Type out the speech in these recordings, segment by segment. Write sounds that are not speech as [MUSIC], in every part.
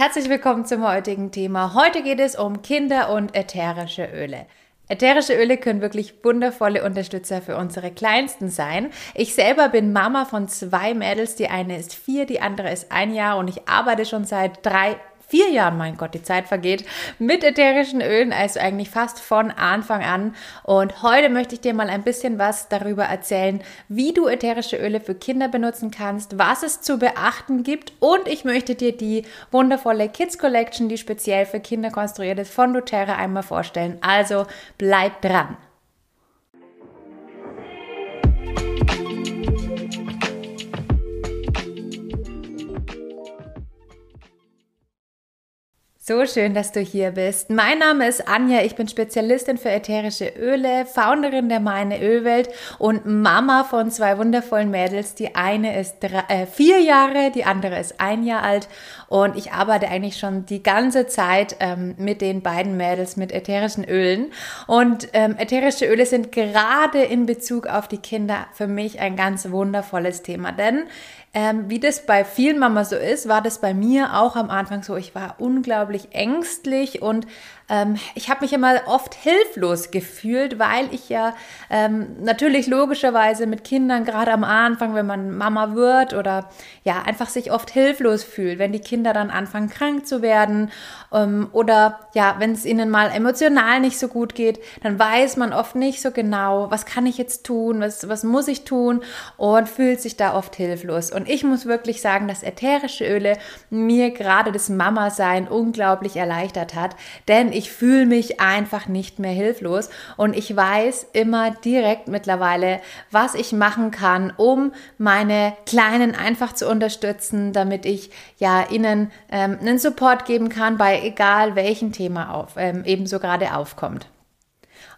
Herzlich willkommen zum heutigen Thema. Heute geht es um Kinder und ätherische Öle. Ätherische Öle können wirklich wundervolle Unterstützer für unsere Kleinsten sein. Ich selber bin Mama von zwei Mädels. Die eine ist vier, die andere ist ein Jahr und ich arbeite schon seit drei vier Jahren, mein Gott, die Zeit vergeht, mit ätherischen Ölen, also eigentlich fast von Anfang an. Und heute möchte ich dir mal ein bisschen was darüber erzählen, wie du ätherische Öle für Kinder benutzen kannst, was es zu beachten gibt und ich möchte dir die wundervolle Kids Collection, die speziell für Kinder konstruiert ist, von doTERRA einmal vorstellen. Also bleib dran. So schön, dass du hier bist. Mein Name ist Anja, ich bin Spezialistin für ätherische Öle, Founderin der Meine Ölwelt und Mama von zwei wundervollen Mädels. Die eine ist drei, äh, vier Jahre, die andere ist ein Jahr alt und ich arbeite eigentlich schon die ganze Zeit ähm, mit den beiden Mädels mit ätherischen Ölen. Und ähm, ätherische Öle sind gerade in Bezug auf die Kinder für mich ein ganz wundervolles Thema, denn ähm, wie das bei vielen Mamas so ist, war das bei mir auch am Anfang so. Ich war unglaublich ängstlich und ähm, ich habe mich immer oft hilflos gefühlt, weil ich ja ähm, natürlich logischerweise mit Kindern gerade am Anfang, wenn man Mama wird oder ja einfach sich oft hilflos fühlt, wenn die Kinder dann anfangen krank zu werden ähm, oder ja, wenn es ihnen mal emotional nicht so gut geht, dann weiß man oft nicht so genau, was kann ich jetzt tun, was, was muss ich tun und fühlt sich da oft hilflos. Und ich muss wirklich sagen, dass ätherische Öle mir gerade das Mama-Sein unglaublich erleichtert hat, denn ich ich fühle mich einfach nicht mehr hilflos und ich weiß immer direkt mittlerweile, was ich machen kann, um meine Kleinen einfach zu unterstützen, damit ich ja ihnen ähm, einen Support geben kann bei egal welchem Thema auf, ähm, ebenso gerade aufkommt.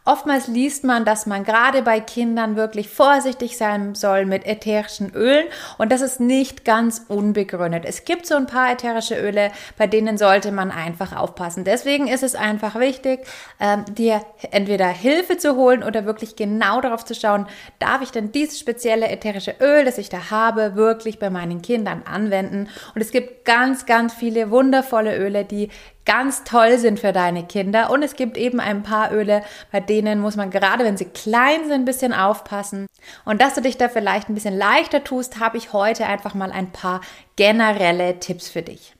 Oftmals liest man, dass man gerade bei Kindern wirklich vorsichtig sein soll mit ätherischen Ölen und das ist nicht ganz unbegründet. Es gibt so ein paar ätherische Öle, bei denen sollte man einfach aufpassen. Deswegen ist es einfach wichtig, ähm, dir entweder Hilfe zu holen oder wirklich genau darauf zu schauen, darf ich denn dieses spezielle ätherische Öl, das ich da habe, wirklich bei meinen Kindern anwenden. Und es gibt ganz, ganz viele wundervolle Öle, die ganz toll sind für deine Kinder. Und es gibt eben ein paar Öle, bei denen muss man gerade, wenn sie klein sind, ein bisschen aufpassen. Und dass du dich da vielleicht ein bisschen leichter tust, habe ich heute einfach mal ein paar generelle Tipps für dich.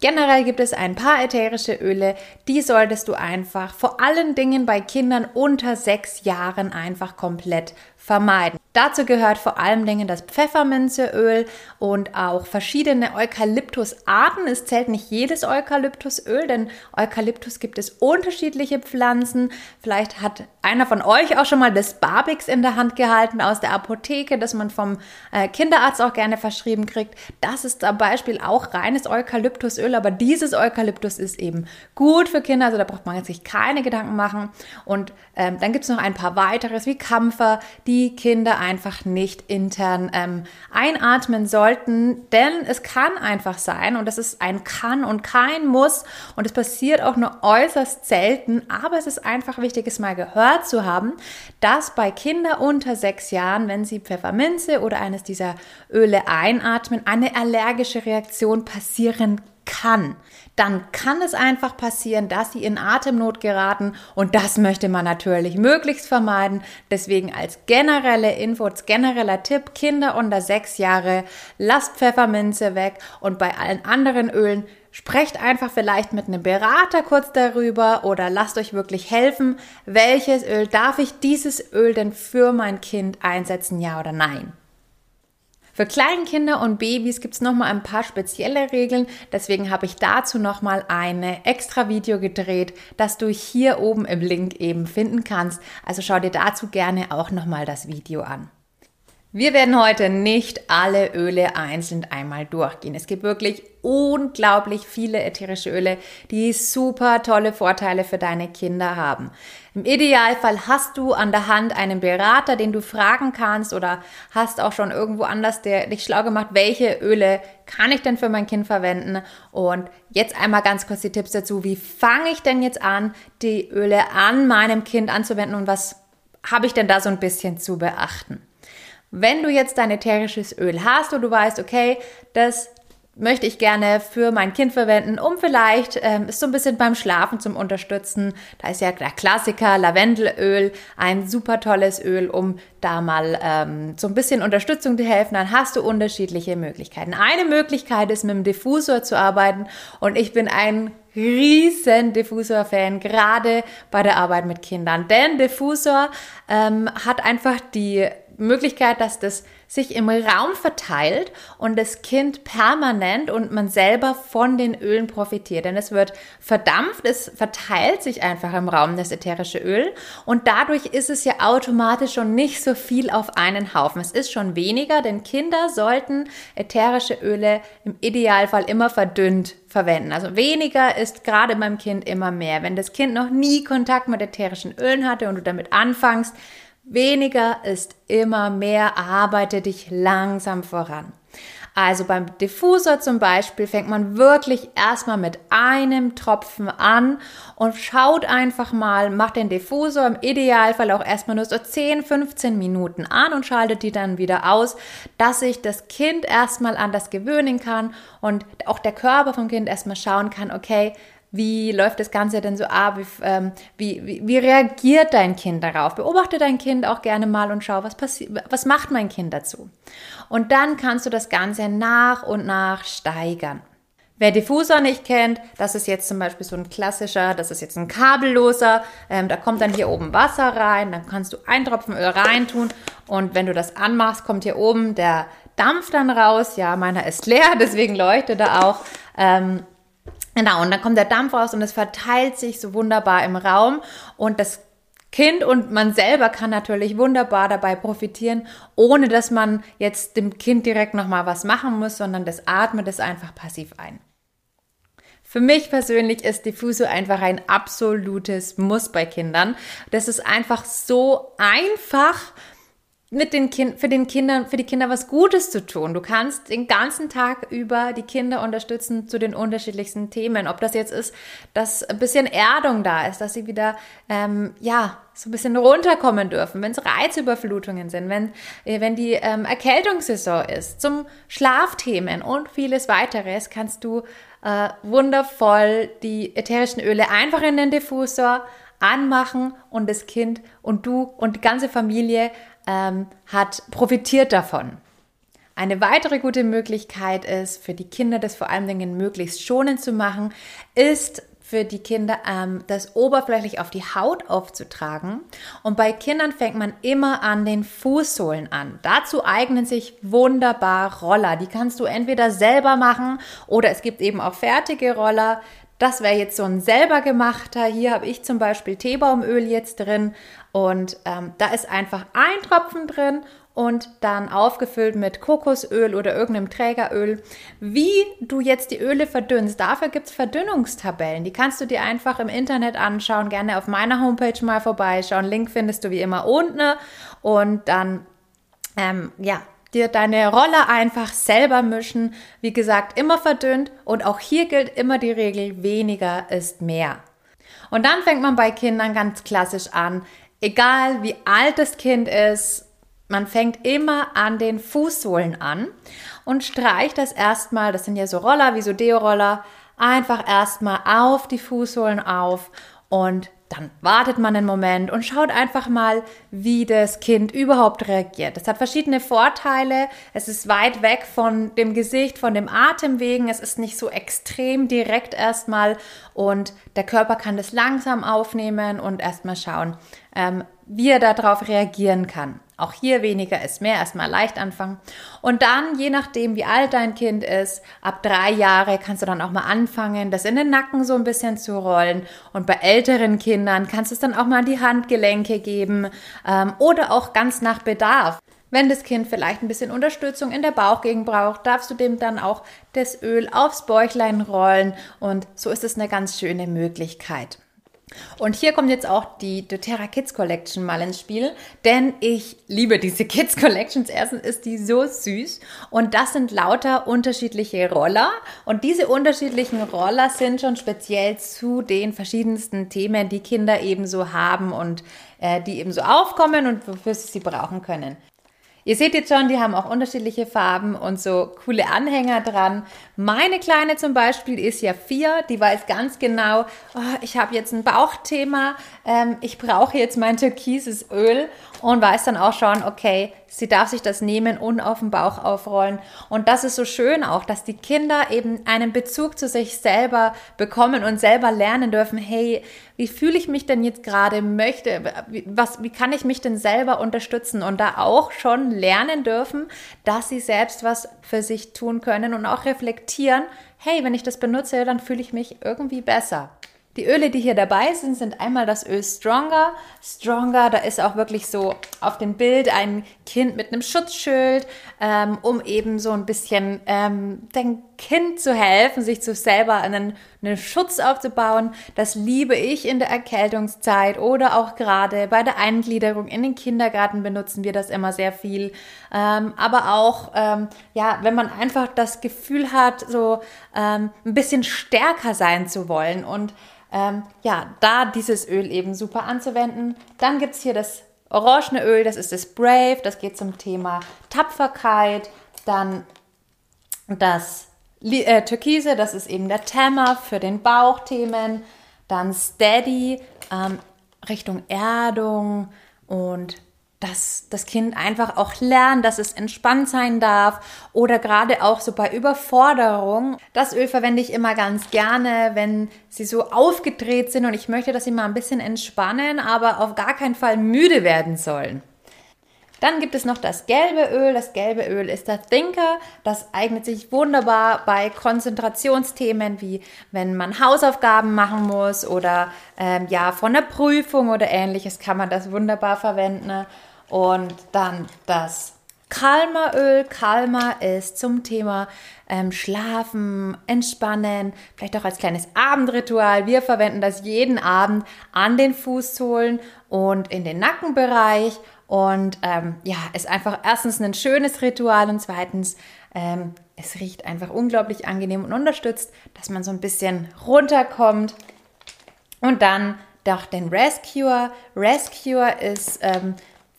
Generell gibt es ein paar ätherische Öle, die solltest du einfach vor allen Dingen bei Kindern unter sechs Jahren einfach komplett vermeiden. Dazu gehört vor allen Dingen das Pfefferminzeöl und auch verschiedene Eukalyptusarten. Es zählt nicht jedes Eukalyptusöl, denn Eukalyptus gibt es unterschiedliche Pflanzen. Vielleicht hat einer von euch auch schon mal das Barbix in der Hand gehalten aus der Apotheke, das man vom äh, Kinderarzt auch gerne verschrieben kriegt. Das ist zum Beispiel auch reines Eukalyptusöl, aber dieses Eukalyptus ist eben gut für Kinder, also da braucht man sich keine Gedanken machen. Und ähm, dann gibt es noch ein paar weiteres wie Kampfer, die Kinder einfach nicht intern ähm, einatmen sollten, denn es kann einfach sein und das ist ein kann und kein muss und es passiert auch nur äußerst selten, aber es ist einfach wichtig, es mal gehört zu haben, dass bei Kindern unter sechs Jahren, wenn sie Pfefferminze oder eines dieser Öle einatmen, eine allergische Reaktion passieren kann, dann kann es einfach passieren, dass sie in Atemnot geraten und das möchte man natürlich möglichst vermeiden. Deswegen als generelle Info, als genereller Tipp, Kinder unter sechs Jahre, lasst Pfefferminze weg und bei allen anderen Ölen Sprecht einfach vielleicht mit einem Berater kurz darüber oder lasst euch wirklich helfen, welches Öl darf ich dieses Öl denn für mein Kind einsetzen, ja oder nein. Für Kleinkinder und Babys gibt es nochmal ein paar spezielle Regeln. Deswegen habe ich dazu nochmal eine extra Video gedreht, das du hier oben im Link eben finden kannst. Also schau dir dazu gerne auch nochmal das Video an. Wir werden heute nicht alle Öle einzeln einmal durchgehen. Es gibt wirklich unglaublich viele ätherische Öle, die super tolle Vorteile für deine Kinder haben. Im Idealfall hast du an der Hand einen Berater, den du fragen kannst oder hast auch schon irgendwo anders der dich schlau gemacht, welche Öle kann ich denn für mein Kind verwenden? Und jetzt einmal ganz kurz die Tipps dazu. Wie fange ich denn jetzt an, die Öle an meinem Kind anzuwenden und was habe ich denn da so ein bisschen zu beachten? Wenn du jetzt dein ätherisches Öl hast und du weißt, okay, das möchte ich gerne für mein Kind verwenden, um vielleicht ähm, ist so ein bisschen beim Schlafen zum Unterstützen. Da ist ja der Klassiker Lavendelöl, ein super tolles Öl, um da mal ähm, so ein bisschen Unterstützung zu helfen. Dann hast du unterschiedliche Möglichkeiten. Eine Möglichkeit ist mit dem Diffusor zu arbeiten und ich bin ein riesen Diffusor-Fan, gerade bei der Arbeit mit Kindern. Denn Diffusor ähm, hat einfach die Möglichkeit, dass das sich im Raum verteilt und das Kind permanent und man selber von den Ölen profitiert. Denn es wird verdampft, es verteilt sich einfach im Raum das ätherische Öl und dadurch ist es ja automatisch schon nicht so viel auf einen Haufen. Es ist schon weniger, denn Kinder sollten ätherische Öle im Idealfall immer verdünnt verwenden. Also weniger ist gerade beim Kind immer mehr. Wenn das Kind noch nie Kontakt mit ätherischen Ölen hatte und du damit anfängst, Weniger ist immer mehr, arbeite dich langsam voran. Also beim Diffusor zum Beispiel fängt man wirklich erstmal mit einem Tropfen an und schaut einfach mal, macht den Diffusor im Idealfall auch erstmal nur so 10, 15 Minuten an und schaltet die dann wieder aus, dass sich das Kind erstmal an das gewöhnen kann und auch der Körper vom Kind erstmal schauen kann, okay, wie läuft das Ganze denn so ab? Wie, ähm, wie, wie, wie, reagiert dein Kind darauf? Beobachte dein Kind auch gerne mal und schau, was passiert, was macht mein Kind dazu? Und dann kannst du das Ganze nach und nach steigern. Wer Diffusor nicht kennt, das ist jetzt zum Beispiel so ein klassischer, das ist jetzt ein kabelloser, ähm, da kommt dann hier oben Wasser rein, dann kannst du einen Tropfen Öl reintun und wenn du das anmachst, kommt hier oben der Dampf dann raus. Ja, meiner ist leer, [LAUGHS] deswegen leuchtet er auch. Ähm, Genau, und dann kommt der Dampf raus und es verteilt sich so wunderbar im Raum und das Kind und man selber kann natürlich wunderbar dabei profitieren, ohne dass man jetzt dem Kind direkt nochmal was machen muss, sondern das atmet es einfach passiv ein. Für mich persönlich ist Diffuso einfach ein absolutes Muss bei Kindern. Das ist einfach so einfach mit den kind, für den Kindern, für die Kinder was Gutes zu tun. Du kannst den ganzen Tag über die Kinder unterstützen zu den unterschiedlichsten Themen. Ob das jetzt ist, dass ein bisschen Erdung da ist, dass sie wieder, ähm, ja, so ein bisschen runterkommen dürfen, wenn es Reizüberflutungen sind, wenn, äh, wenn die ähm, Erkältungssaison ist, zum Schlafthemen und vieles weiteres, kannst du äh, wundervoll die ätherischen Öle einfach in den Diffusor anmachen und das Kind und du und die ganze Familie ähm, hat profitiert davon. Eine weitere gute Möglichkeit ist, für die Kinder das vor allen Dingen möglichst schonend zu machen, ist für die Kinder ähm, das oberflächlich auf die Haut aufzutragen. Und bei Kindern fängt man immer an den Fußsohlen an. Dazu eignen sich wunderbar Roller. Die kannst du entweder selber machen oder es gibt eben auch fertige Roller. Das wäre jetzt so ein selber gemachter. Hier habe ich zum Beispiel Teebaumöl jetzt drin und ähm, da ist einfach ein Tropfen drin und dann aufgefüllt mit Kokosöl oder irgendeinem Trägeröl. Wie du jetzt die Öle verdünnst, dafür gibt es Verdünnungstabellen. Die kannst du dir einfach im Internet anschauen, gerne auf meiner Homepage mal vorbeischauen. Link findest du wie immer unten und dann, ähm, ja, dir deine Rolle einfach selber mischen. Wie gesagt, immer verdünnt und auch hier gilt immer die Regel, weniger ist mehr. Und dann fängt man bei Kindern ganz klassisch an, egal wie alt das Kind ist, man fängt immer an den Fußsohlen an und streicht das erstmal, das sind ja so Roller wie so Deo-Roller, einfach erstmal auf die Fußsohlen auf und dann wartet man einen Moment und schaut einfach mal, wie das Kind überhaupt reagiert. Es hat verschiedene Vorteile. Es ist weit weg von dem Gesicht, von dem Atemwegen. Es ist nicht so extrem direkt erstmal und der Körper kann das langsam aufnehmen und erstmal schauen, ähm, wie er darauf reagieren kann. Auch hier weniger ist mehr, erstmal leicht anfangen. Und dann, je nachdem, wie alt dein Kind ist, ab drei Jahre kannst du dann auch mal anfangen, das in den Nacken so ein bisschen zu rollen. Und bei älteren Kindern kannst du es dann auch mal an die Handgelenke geben ähm, oder auch ganz nach Bedarf. Wenn das Kind vielleicht ein bisschen Unterstützung in der Bauchgegend braucht, darfst du dem dann auch das Öl aufs Bäuchlein rollen und so ist es eine ganz schöne Möglichkeit. Und hier kommt jetzt auch die doTERRA Kids Collection mal ins Spiel, denn ich liebe diese [LAUGHS] Kids Collections. Erstens ist die so süß und das sind lauter unterschiedliche Roller und diese unterschiedlichen Roller sind schon speziell zu den verschiedensten Themen, die Kinder ebenso haben und äh, die ebenso aufkommen und wofür sie sie brauchen können. Ihr seht jetzt schon, die haben auch unterschiedliche Farben und so coole Anhänger dran. Meine Kleine zum Beispiel ist ja vier, die weiß ganz genau, oh, ich habe jetzt ein Bauchthema, ähm, ich brauche jetzt mein türkises Öl und weiß dann auch schon, okay, sie darf sich das nehmen und auf den Bauch aufrollen. Und das ist so schön auch, dass die Kinder eben einen Bezug zu sich selber bekommen und selber lernen dürfen, hey, wie fühle ich mich denn jetzt gerade, möchte, was, wie kann ich mich denn selber unterstützen und da auch schon lernen dürfen, dass sie selbst was für sich tun können und auch reflektieren, hey, wenn ich das benutze, dann fühle ich mich irgendwie besser. Die Öle, die hier dabei sind, sind einmal das Öl Stronger. Stronger, da ist auch wirklich so auf dem Bild ein Kind mit einem Schutzschild, ähm, um eben so ein bisschen ähm, dem Kind zu helfen, sich zu selber einen, einen Schutz aufzubauen. Das liebe ich in der Erkältungszeit oder auch gerade bei der Eingliederung in den Kindergarten benutzen wir das immer sehr viel. Ähm, aber auch, ähm, ja, wenn man einfach das Gefühl hat, so ähm, ein bisschen stärker sein zu wollen und ähm, ja, da dieses Öl eben super anzuwenden. Dann gibt es hier das orangene Öl, das ist das Brave, das geht zum Thema Tapferkeit. Dann das äh, Türkise, das ist eben der Tammer für den Bauchthemen. Dann Steady, ähm, Richtung Erdung und dass das Kind einfach auch lernt, dass es entspannt sein darf oder gerade auch so bei Überforderung. Das Öl verwende ich immer ganz gerne, wenn sie so aufgedreht sind und ich möchte, dass sie mal ein bisschen entspannen, aber auf gar keinen Fall müde werden sollen. Dann gibt es noch das gelbe Öl. Das gelbe Öl ist der Thinker. Das eignet sich wunderbar bei Konzentrationsthemen, wie wenn man Hausaufgaben machen muss oder ähm, ja von der Prüfung oder ähnliches kann man das wunderbar verwenden. Und dann das Kalmeröl. Kalmer ist zum Thema ähm, Schlafen, Entspannen, vielleicht auch als kleines Abendritual. Wir verwenden das jeden Abend an den Fußsohlen und in den Nackenbereich. Und ähm, ja, ist einfach erstens ein schönes Ritual und zweitens, ähm, es riecht einfach unglaublich angenehm und unterstützt, dass man so ein bisschen runterkommt. Und dann doch den Rescuer. Rescuer ist ähm,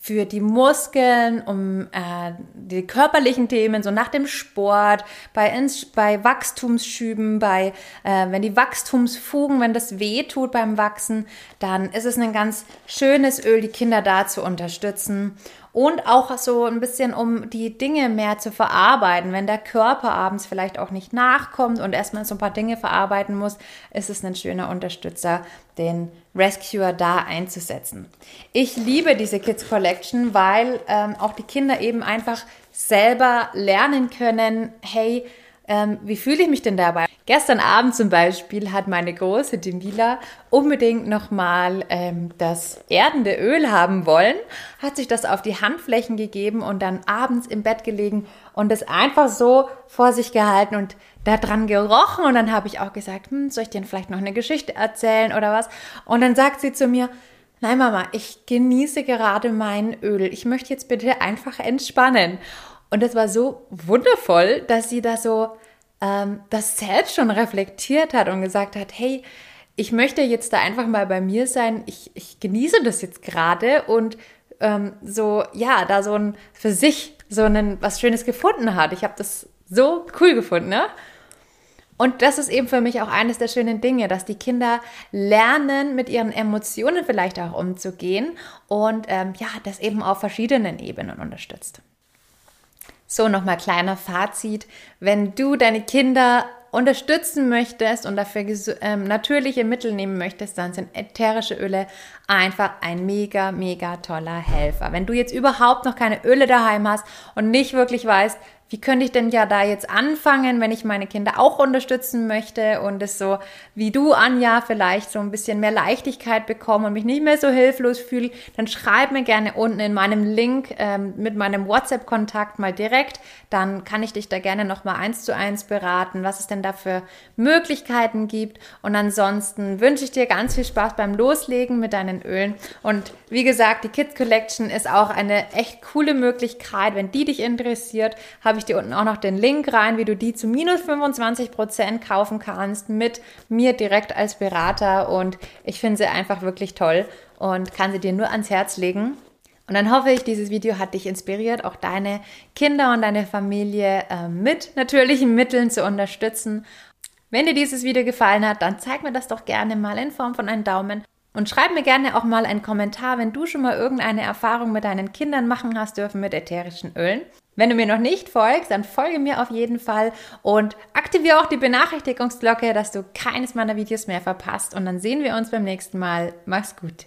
für die Muskeln, um äh, die körperlichen Themen, so nach dem Sport, bei, Ins bei Wachstumsschüben, bei, äh, wenn die Wachstumsfugen, wenn das weh tut beim Wachsen, dann ist es ein ganz schönes Öl, die Kinder da zu unterstützen und auch so ein bisschen, um die Dinge mehr zu verarbeiten. Wenn der Körper abends vielleicht auch nicht nachkommt und erstmal so ein paar Dinge verarbeiten muss, ist es ein schöner Unterstützer, den Rescuer da einzusetzen. Ich liebe diese Kids Collection, weil ähm, auch die Kinder eben einfach selber lernen können, hey, ähm, wie fühle ich mich denn dabei? Gestern Abend zum Beispiel hat meine große Demila unbedingt nochmal ähm, das erdende Öl haben wollen, hat sich das auf die Handflächen gegeben und dann abends im Bett gelegen und es einfach so vor sich gehalten und da dran gerochen. Und dann habe ich auch gesagt, hm, soll ich dir vielleicht noch eine Geschichte erzählen oder was? Und dann sagt sie zu mir, Nein, Mama, ich genieße gerade mein Öl. Ich möchte jetzt bitte einfach entspannen. Und das war so wundervoll, dass sie da so ähm, das selbst schon reflektiert hat und gesagt hat, hey, ich möchte jetzt da einfach mal bei mir sein. Ich, ich genieße das jetzt gerade und ähm, so, ja, da so ein für sich so ein was Schönes gefunden hat. Ich habe das so cool gefunden, ne? Und das ist eben für mich auch eines der schönen Dinge, dass die Kinder lernen, mit ihren Emotionen vielleicht auch umzugehen und ähm, ja, das eben auf verschiedenen Ebenen unterstützt. So, nochmal kleiner Fazit. Wenn du deine Kinder unterstützen möchtest und dafür ähm, natürliche Mittel nehmen möchtest, dann sind ätherische Öle einfach ein mega, mega toller Helfer. Wenn du jetzt überhaupt noch keine Öle daheim hast und nicht wirklich weißt, wie könnte ich denn ja da jetzt anfangen, wenn ich meine Kinder auch unterstützen möchte und es so wie du, Anja, vielleicht so ein bisschen mehr Leichtigkeit bekomme und mich nicht mehr so hilflos fühle, dann schreib mir gerne unten in meinem Link ähm, mit meinem WhatsApp-Kontakt mal direkt. Dann kann ich dich da gerne nochmal eins zu eins beraten, was es denn da für Möglichkeiten gibt. Und ansonsten wünsche ich dir ganz viel Spaß beim Loslegen mit deinen Ölen. Und wie gesagt, die Kids Collection ist auch eine echt coole Möglichkeit. Wenn die dich interessiert, habe habe ich dir unten auch noch den Link rein, wie du die zu minus 25 Prozent kaufen kannst mit mir direkt als Berater und ich finde sie einfach wirklich toll und kann sie dir nur ans Herz legen. Und dann hoffe ich, dieses Video hat dich inspiriert, auch deine Kinder und deine Familie äh, mit natürlichen Mitteln zu unterstützen. Wenn dir dieses Video gefallen hat, dann zeig mir das doch gerne mal in Form von einem Daumen und schreib mir gerne auch mal einen Kommentar, wenn du schon mal irgendeine Erfahrung mit deinen Kindern machen hast dürfen mit ätherischen Ölen. Wenn du mir noch nicht folgst, dann folge mir auf jeden Fall und aktiviere auch die Benachrichtigungsglocke, dass du keines meiner Videos mehr verpasst. Und dann sehen wir uns beim nächsten Mal. Mach's gut.